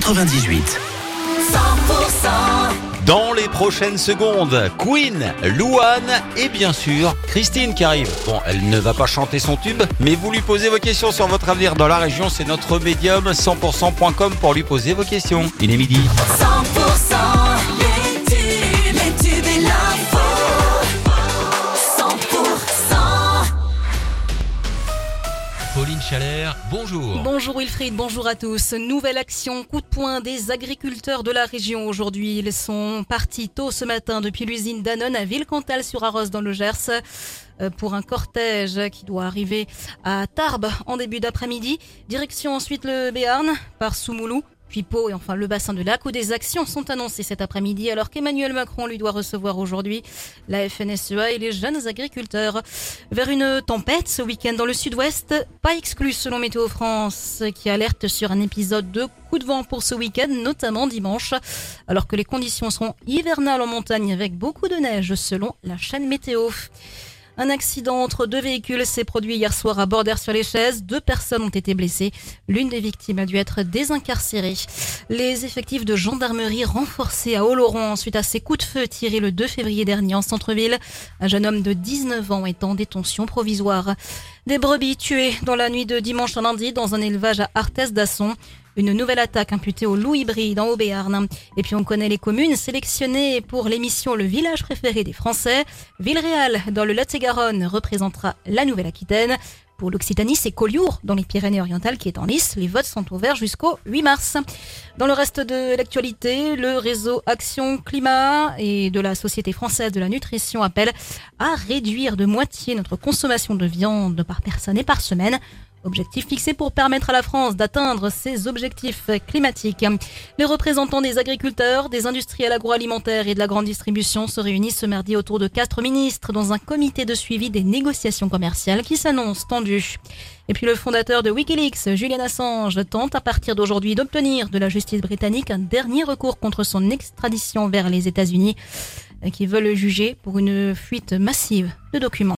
98. Dans les prochaines secondes, Queen, Louane et bien sûr Christine qui arrive. Bon, elle ne va pas chanter son tube, mais vous lui posez vos questions sur votre avenir dans la région. C'est notre médium 100%.com pour lui poser vos questions. Il est midi. 100% Bonjour. Bonjour Wilfried, bonjour à tous. Nouvelle action, coup de poing des agriculteurs de la région aujourd'hui. Ils sont partis tôt ce matin depuis l'usine Danone à Villecantal sur Arros dans le Gers euh, pour un cortège qui doit arriver à Tarbes en début d'après-midi. Direction ensuite le Béarn par Soumoulou. Puis Pau et enfin le bassin de lac où des actions sont annoncées cet après-midi alors qu'Emmanuel Macron lui doit recevoir aujourd'hui la FNSEA et les jeunes agriculteurs. Vers une tempête ce week-end dans le sud-ouest, pas exclu selon Météo France qui alerte sur un épisode de coup de vent pour ce week-end, notamment dimanche, alors que les conditions seront hivernales en montagne avec beaucoup de neige selon la chaîne météo. Un accident entre deux véhicules s'est produit hier soir à Bordère-sur-les-Chaises. Deux personnes ont été blessées. L'une des victimes a dû être désincarcérée. Les effectifs de gendarmerie renforcés à Oloron suite à ces coups de feu tirés le 2 février dernier en centre-ville. Un jeune homme de 19 ans est en détention provisoire. Des brebis tuées dans la nuit de dimanche à lundi dans un élevage à Arthès d'Asson. Une nouvelle attaque imputée au loup hybride en Haut-Béarn. Et puis on connaît les communes sélectionnées pour l'émission Le village préféré des Français. Villeréal dans le Lot-et-Garonne représentera la Nouvelle-Aquitaine. Pour l'Occitanie, c'est Collioure dans les Pyrénées-Orientales qui est en lice. Les votes sont ouverts jusqu'au 8 mars. Dans le reste de l'actualité, le réseau Action Climat et de la Société française de la nutrition appelle à réduire de moitié notre consommation de viande par personne et par semaine. Objectif fixé pour permettre à la France d'atteindre ses objectifs climatiques. Les représentants des agriculteurs, des industriels agroalimentaires et de la grande distribution se réunissent ce mardi autour de quatre ministres dans un comité de suivi des négociations commerciales qui s'annonce tendu. Et puis le fondateur de Wikileaks, Julian Assange, tente à partir d'aujourd'hui d'obtenir de la justice britannique un dernier recours contre son extradition vers les États-Unis qui veulent le juger pour une fuite massive de documents.